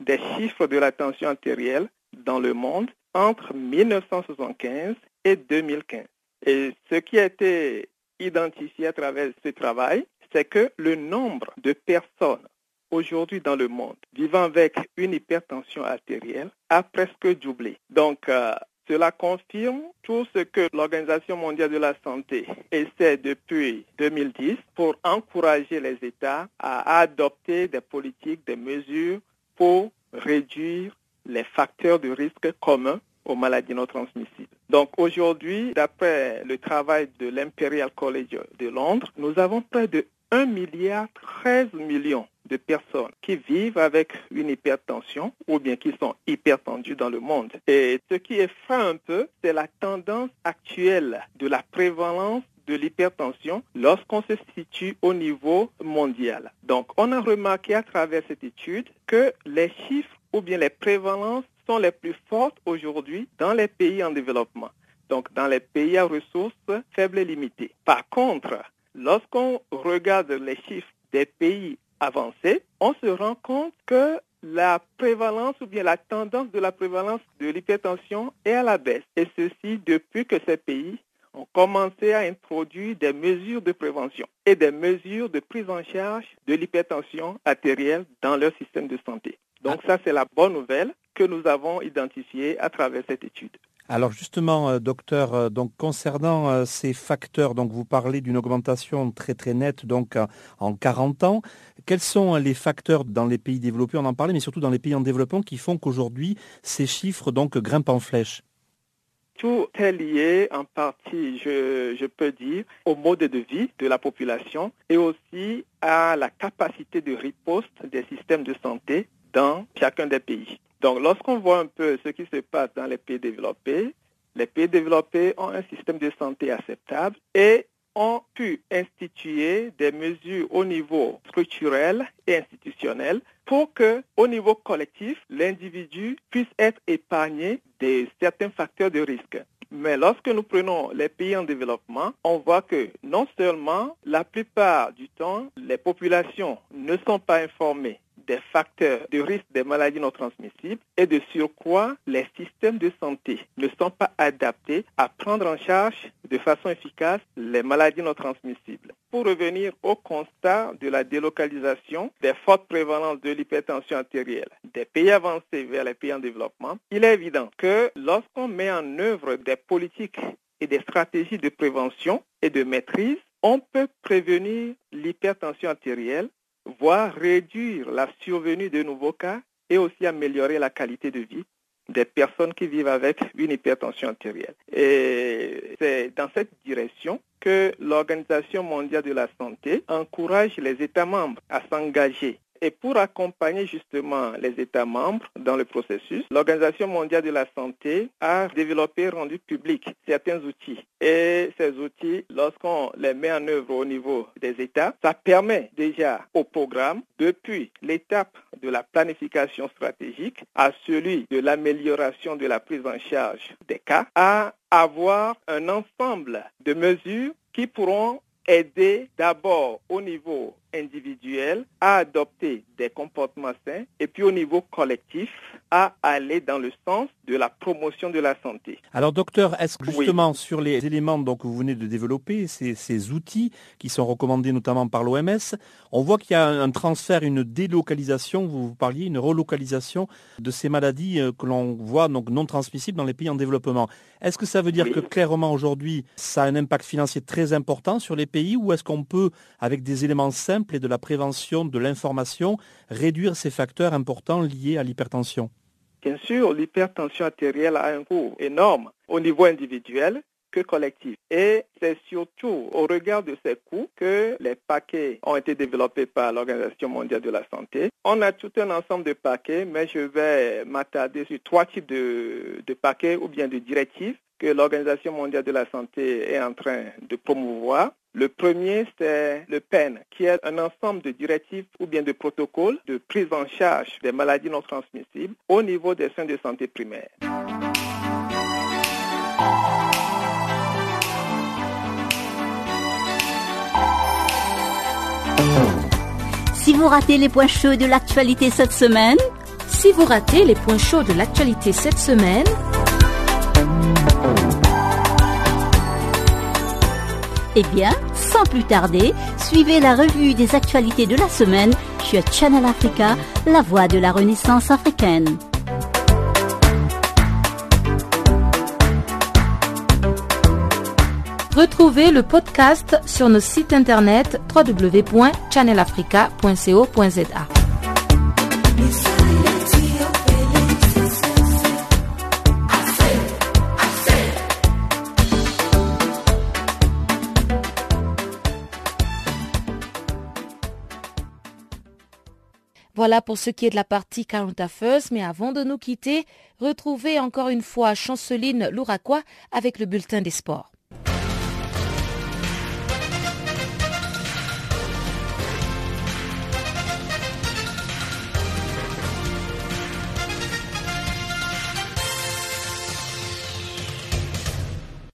des chiffres de la tension artérielle dans le monde entre 1975 et 2015. Et ce qui a été identifié à travers ce travail, c'est que le nombre de personnes aujourd'hui dans le monde vivant avec une hypertension artérielle a presque doublé. Donc, euh, cela confirme tout ce que l'Organisation mondiale de la santé essaie depuis 2010 pour encourager les États à adopter des politiques, des mesures pour réduire les facteurs de risque communs aux maladies non transmissibles. Donc aujourd'hui, d'après le travail de l'Imperial College de Londres, nous avons près de 1 milliard 13 millions de personnes qui vivent avec une hypertension ou bien qui sont hypertendues dans le monde. Et ce qui effraie un peu, c'est la tendance actuelle de la prévalence de l'hypertension lorsqu'on se situe au niveau mondial. Donc, on a remarqué à travers cette étude que les chiffres ou bien les prévalences sont les plus fortes aujourd'hui dans les pays en développement. Donc, dans les pays à ressources faibles et limitées. Par contre, lorsqu'on regarde les chiffres des pays avancés, on se rend compte que la prévalence ou bien la tendance de la prévalence de l'hypertension est à la baisse. Et ceci depuis que ces pays ont commencé à introduire des mesures de prévention et des mesures de prise en charge de l'hypertension artérielle dans leur système de santé. Donc ça, c'est la bonne nouvelle que nous avons identifiée à travers cette étude. Alors justement, euh, docteur, euh, concernant euh, ces facteurs, vous parlez d'une augmentation très très nette en 40 ans. Quels sont les facteurs dans les pays développés, on en parlait, mais surtout dans les pays en développement, qui font qu'aujourd'hui ces chiffres donc grimpent en flèche? Tout est lié en partie, je, peux dire, au mode de vie de la population et aussi à la capacité de riposte des systèmes de santé dans chacun des pays. Donc, lorsqu'on voit un peu ce qui se passe dans les pays développés, les pays développés ont un système de santé acceptable et ont pu instituer des mesures au niveau structurel et institutionnel pour que, au niveau collectif, l'individu puisse être épargné de certains facteurs de risque. Mais lorsque nous prenons les pays en développement, on voit que non seulement la plupart du temps, les populations ne sont pas informées des facteurs de risque des maladies non transmissibles et de surcroît, les systèmes de santé ne sont pas adaptés à prendre en charge de façon efficace les maladies non transmissibles. Pour revenir au constat de la délocalisation des fortes prévalences de l'hypertension artérielle des pays avancés vers les pays en développement, il est évident que lorsqu'on met en œuvre des politiques et des stratégies de prévention et de maîtrise, on peut prévenir l'hypertension artérielle voire réduire la survenue de nouveaux cas et aussi améliorer la qualité de vie des personnes qui vivent avec une hypertension artérielle. Et c'est dans cette direction que l'Organisation mondiale de la santé encourage les États membres à s'engager et pour accompagner justement les États membres dans le processus, l'Organisation mondiale de la santé a développé et rendu public certains outils. Et ces outils, lorsqu'on les met en œuvre au niveau des États, ça permet déjà au programme, depuis l'étape de la planification stratégique à celui de l'amélioration de la prise en charge des cas, à avoir un ensemble de mesures qui pourront aider d'abord au niveau individuel à adopter des comportements sains et puis au niveau collectif à aller dans le sens de la promotion de la santé. Alors docteur, est-ce que justement sur les éléments donc, que vous venez de développer, ces, ces outils qui sont recommandés notamment par l'OMS, on voit qu'il y a un transfert, une délocalisation, vous parliez, une relocalisation de ces maladies euh, que l'on voit donc non transmissibles dans les pays en développement. Est-ce que ça veut dire que clairement aujourd'hui, ça a un impact financier très important sur les pays ou est-ce qu'on peut, avec des éléments simples, et de la prévention, de l'information, réduire ces facteurs importants liés à l'hypertension Bien sûr, l'hypertension artérielle a un coût énorme au niveau individuel que collectif. Et c'est surtout au regard de ces coûts que les paquets ont été développés par l'Organisation mondiale de la santé. On a tout un ensemble de paquets, mais je vais m'attarder sur trois types de, paquets ou bien de directives que l'Organisation mondiale de la santé est en train de promouvoir. Le premier, c'est le PEN, qui est un ensemble de directives ou bien de protocoles de prise en charge des maladies non transmissibles au niveau des soins de santé primaires. Si vous ratez les points chauds de l'actualité cette semaine, si vous ratez les points chauds de l'actualité cette semaine, Eh bien, sans plus tarder, suivez la revue des actualités de la semaine sur Channel Africa, la voix de la Renaissance africaine. Retrouvez le podcast sur nos sites internet www.channelafrica.co.za. Voilà pour ce qui est de la partie Affairs, mais avant de nous quitter, retrouvez encore une fois Chanceline Louraquois avec le bulletin des sports.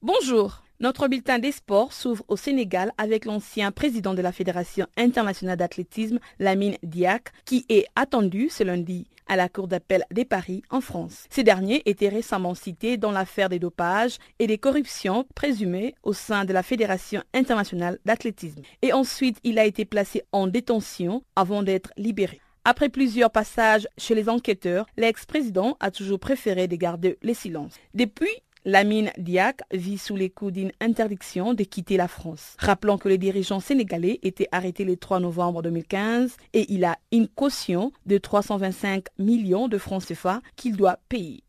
Bonjour. Notre bulletin des sports s'ouvre au Sénégal avec l'ancien président de la Fédération internationale d'athlétisme, Lamine Diak, qui est attendu ce lundi à la Cour d'appel des Paris en France. Ces derniers étaient récemment cités dans l'affaire des dopages et des corruptions présumées au sein de la Fédération internationale d'athlétisme. Et ensuite, il a été placé en détention avant d'être libéré. Après plusieurs passages chez les enquêteurs, l'ex-président a toujours préféré de garder les silences. Depuis Lamine Diak vit sous les coups d'une interdiction de quitter la France. Rappelons que le dirigeant sénégalais était arrêté le 3 novembre 2015 et il a une caution de 325 millions de francs CFA qu'il doit payer.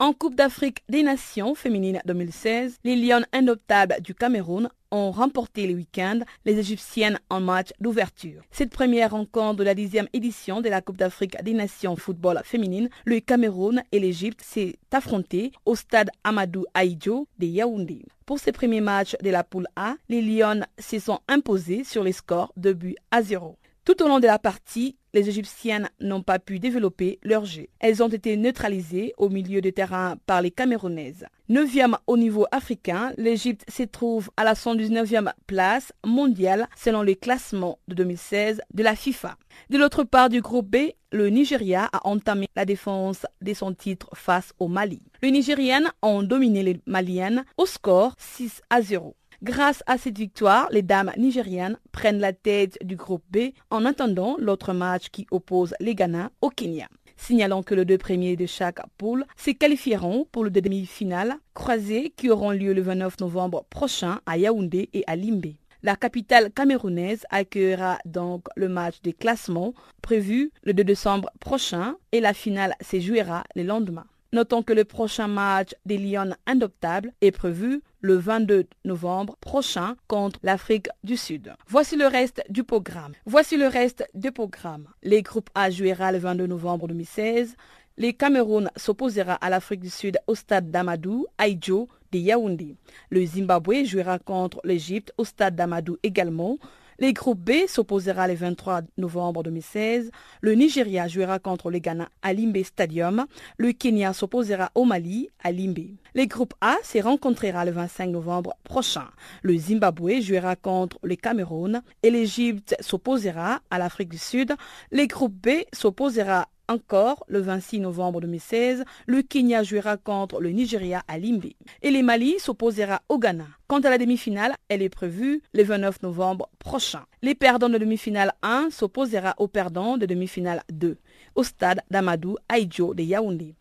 En Coupe d'Afrique des Nations féminines 2016, les Lions indoptables du Cameroun ont remporté le week-end les Égyptiennes en match d'ouverture. Cette première rencontre de la dixième édition de la Coupe d'Afrique des Nations football féminine, le Cameroun et l'Égypte s'est affronté au stade Amadou Aïdjo de Yaoundé. Pour ces premiers matchs de la poule A, les Lions se sont imposés sur les scores de but à zéro. Tout au long de la partie, les Égyptiennes n'ont pas pu développer leur jeu. Elles ont été neutralisées au milieu de terrain par les Camerounaises. Neuvième au niveau africain, l'Égypte se trouve à la 119e place mondiale selon le classement de 2016 de la FIFA. De l'autre part du groupe B, le Nigeria a entamé la défense de son titre face au Mali. Les Nigériennes ont dominé les Maliennes au score 6 à 0. Grâce à cette victoire, les dames nigérianes prennent la tête du groupe B en attendant l'autre match qui oppose les Ghana au Kenya. Signalons que les deux premiers de chaque poule se qualifieront pour le demi-finale croisées qui auront lieu le 29 novembre prochain à Yaoundé et à Limbé. La capitale camerounaise accueillera donc le match des classements prévu le 2 décembre prochain et la finale se jouera le lendemain. Notons que le prochain match des Lions indoptables est prévu le 22 novembre prochain contre l'Afrique du Sud. Voici le reste du programme. Voici le reste du programme. Les groupes A jouera le 22 novembre 2016. Les Cameroun s'opposera à l'Afrique du Sud au stade d'Amadou, Aïdjo, de Yaoundé. Le Zimbabwe jouera contre l'Égypte au stade d'Amadou également. Les groupes B s'opposera le 23 novembre 2016. Le Nigeria jouera contre le Ghana à Limbe Stadium. Le Kenya s'opposera au Mali à Limbe. Les groupes A se rencontrera le 25 novembre prochain. Le Zimbabwe jouera contre le Cameroun et l'Égypte s'opposera à l'Afrique du Sud. Les groupes B s'opposera encore, le 26 novembre 2016, le Kenya jouera contre le Nigeria à Limbe et le Mali s'opposera au Ghana. Quant à la demi-finale, elle est prévue le 29 novembre prochain. Les perdants de demi-finale 1 s'opposera aux perdants de demi-finale 2 au stade d'Amadou Aïdjo de Yaoundé.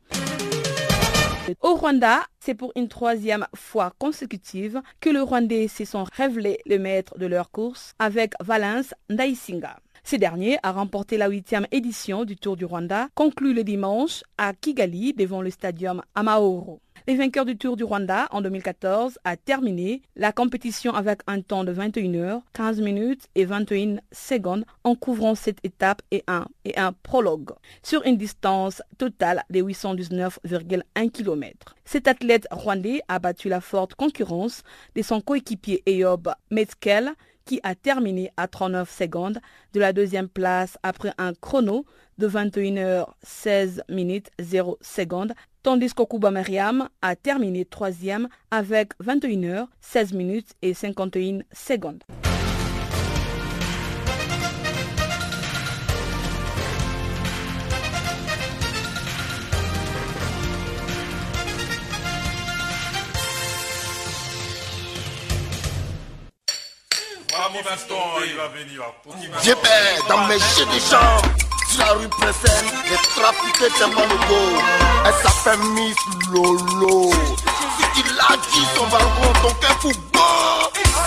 Au Rwanda, c'est pour une troisième fois consécutive que le Rwandais se sont révélés le maître de leur course avec Valence Ndaisinga. Ce dernier a remporté la huitième édition du Tour du Rwanda, conclu le dimanche à Kigali devant le stadium Amahoro. Le vainqueur du Tour du Rwanda en 2014 a terminé la compétition avec un temps de 21 heures, 15 minutes et 21 secondes en couvrant cette étape et un, et un prologue sur une distance totale de 819,1 km. Cet athlète rwandais a battu la forte concurrence de son coéquipier Eyob Metzkel qui a terminé à 39 secondes de la deuxième place après un chrono de 21h16 minutes 0 secondes, tandis qu'Okuba Mariam a terminé troisième avec 21h16 minutes et 51 secondes. J'étais dans mes jeux de jambes sur la rue Pressette, j'ai trafiqué tellement de go. Elle s'appelle Miss Lolo. Si tu l'as dit, son balcon, ton cœur fou bon.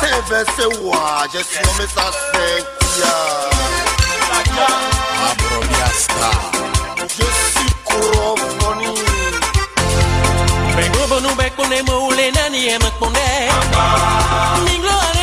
C'est versé, ouais, j'ai surnommé ça Cynthia. Abrobiasta. Je suis Corofoni. Bengo bonu bekune mo ule nani e mekpunde. Minglo ane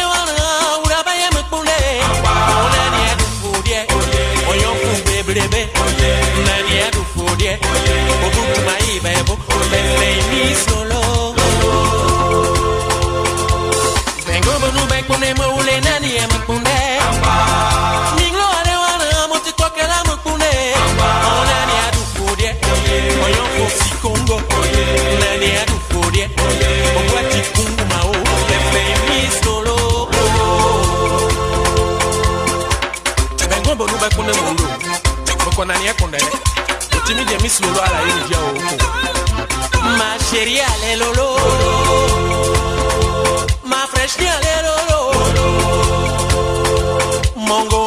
Kwa nani ya kondele Jimmy Jimmy slow ara yìí o. Má alẹ́ lolo. Má fresh ní alẹ́ lolo. Mongo.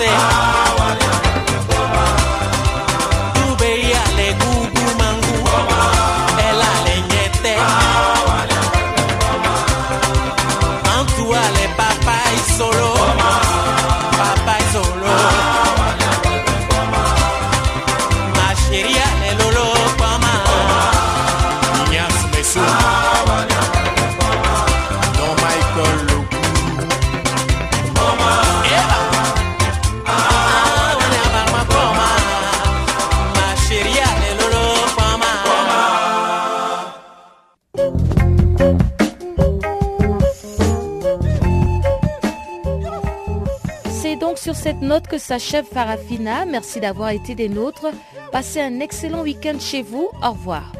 saying? Que s'achève Farafina. Merci d'avoir été des nôtres. Passez un excellent week-end chez vous. Au revoir.